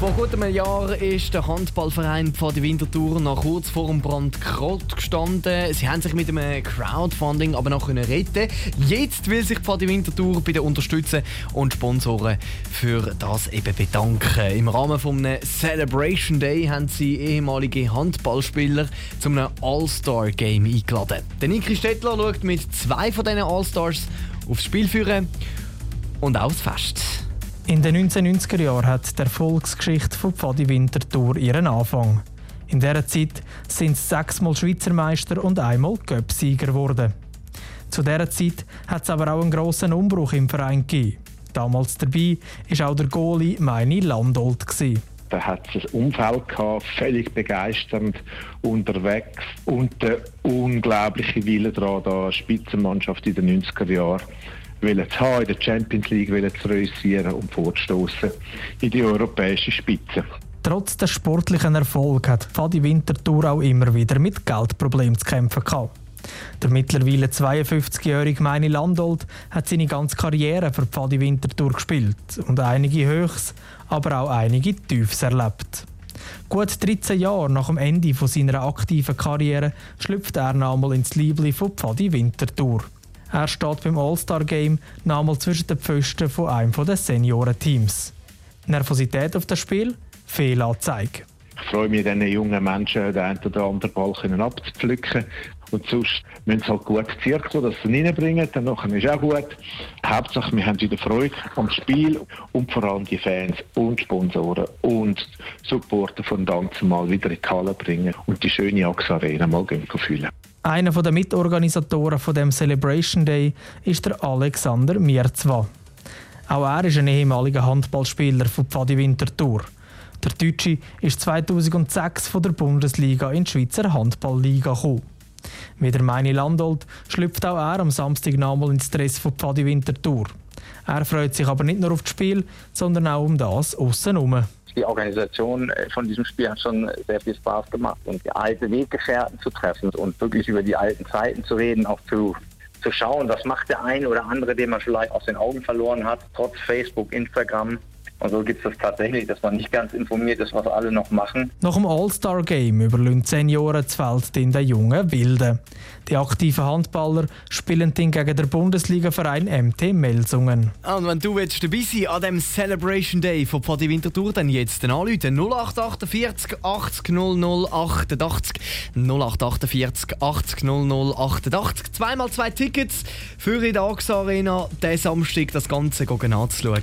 Vor gut einem Jahr ist der Handballverein Pfadi Winterthur noch kurz vor dem Brand Krott gestanden. Sie haben sich mit einem Crowdfunding aber noch retten Jetzt will sich Pfadi Winterthur bei den Unterstützern und Sponsoren für das eben bedanken. Im Rahmen von einem Celebration Day haben sie ehemalige Handballspieler zu einem All-Star-Game eingeladen. Der Niki Stettler schaut mit zwei von diesen All-Stars aufs Spiel führen und auch das Fest. In den 1990er Jahren hat die Erfolgsgeschichte von Pfadi Winterthur ihren Anfang. In dieser Zeit sind sie sechsmal Schweizer Meister und einmal Göpsieger geworden. Zu dieser Zeit hat es aber auch einen grossen Umbruch im Verein gegeben. Damals dabei war auch der Goalie Meini Landolt. Da hat es ein Umfeld gehabt, völlig begeisternd unterwegs und der unglaubliche Wille daran, da Spitzenmannschaft in den 90er Jahren wollen haben, in der Champions League wollen zu realisieren und vorzustoßen in die europäische Spitze. Trotz des sportlichen Erfolgs hat Fadi Winterthur auch immer wieder mit Geldproblemen zu kämpfen gehabt. Der mittlerweile 52-jährige Meini Landolt hat seine ganze Karriere für Pfadi Winterthur gespielt und einige Höchst, aber auch einige Tiefs erlebt. Gut 13 Jahre nach dem Ende seiner aktiven Karriere schlüpft er nochmal ins Liebling von Pfadi Winterthur. Er steht beim All-Star-Game nochmal zwischen den Pfosten von einem der Seniorenteams. Nervosität auf das Spiel? Fehlanzeige. Ich freue mich, diesen jungen Menschen den einen oder anderen Ball abzupflücken. Und sonst müssen sie halt gut zirkeln, dass sie ihn reinbringen. Dann ist auch gut. Hauptsache, wir haben wieder Freude am Spiel und vor allem die Fans und Sponsoren und Supporter von Danzen mal wieder in die Halle bringen und die schöne AXA Arena mal fühlen. Einer der Mitorganisatoren von dem Celebration Day ist der Alexander Mierzwa. Auch er ist ein ehemaliger Handballspieler von Pfadi Winterthur. Der Deutsche ist 2006 von der Bundesliga in die Schweizer Handballliga gekommen. Wie der Meini Landolt schlüpft auch er am Samstag nochmal ins Stress von Pfadi Winterthur. Er freut sich aber nicht nur auf das Spiel, sondern auch um das außenrum. Die Organisation äh, von diesem Spiel hat schon sehr viel Spaß gemacht und die alte Weggefährten zu treffen und wirklich über die alten Zeiten zu reden, auch zu, zu schauen, was macht der eine oder andere, den man vielleicht aus den Augen verloren hat, trotz Facebook, Instagram. Und so gibt es das tatsächlich, dass man nicht ganz informiert ist, was alle noch machen. Nach dem All-Star-Game überlöhnt Senioren das Feld in den jungen Wilden. Die aktiven Handballer spielen dann gegen den Bundesliga-Verein MT Melsungen. Ah, und wenn du willst dabei sein an dem Celebration Day von Pfadi Winterthur, dann jetzt den anrufen 0848 80 00 88 0848 80 00 88. Zweimal zwei Tickets für die AXA Arena, diesen Samstag das Ganze anzuschauen.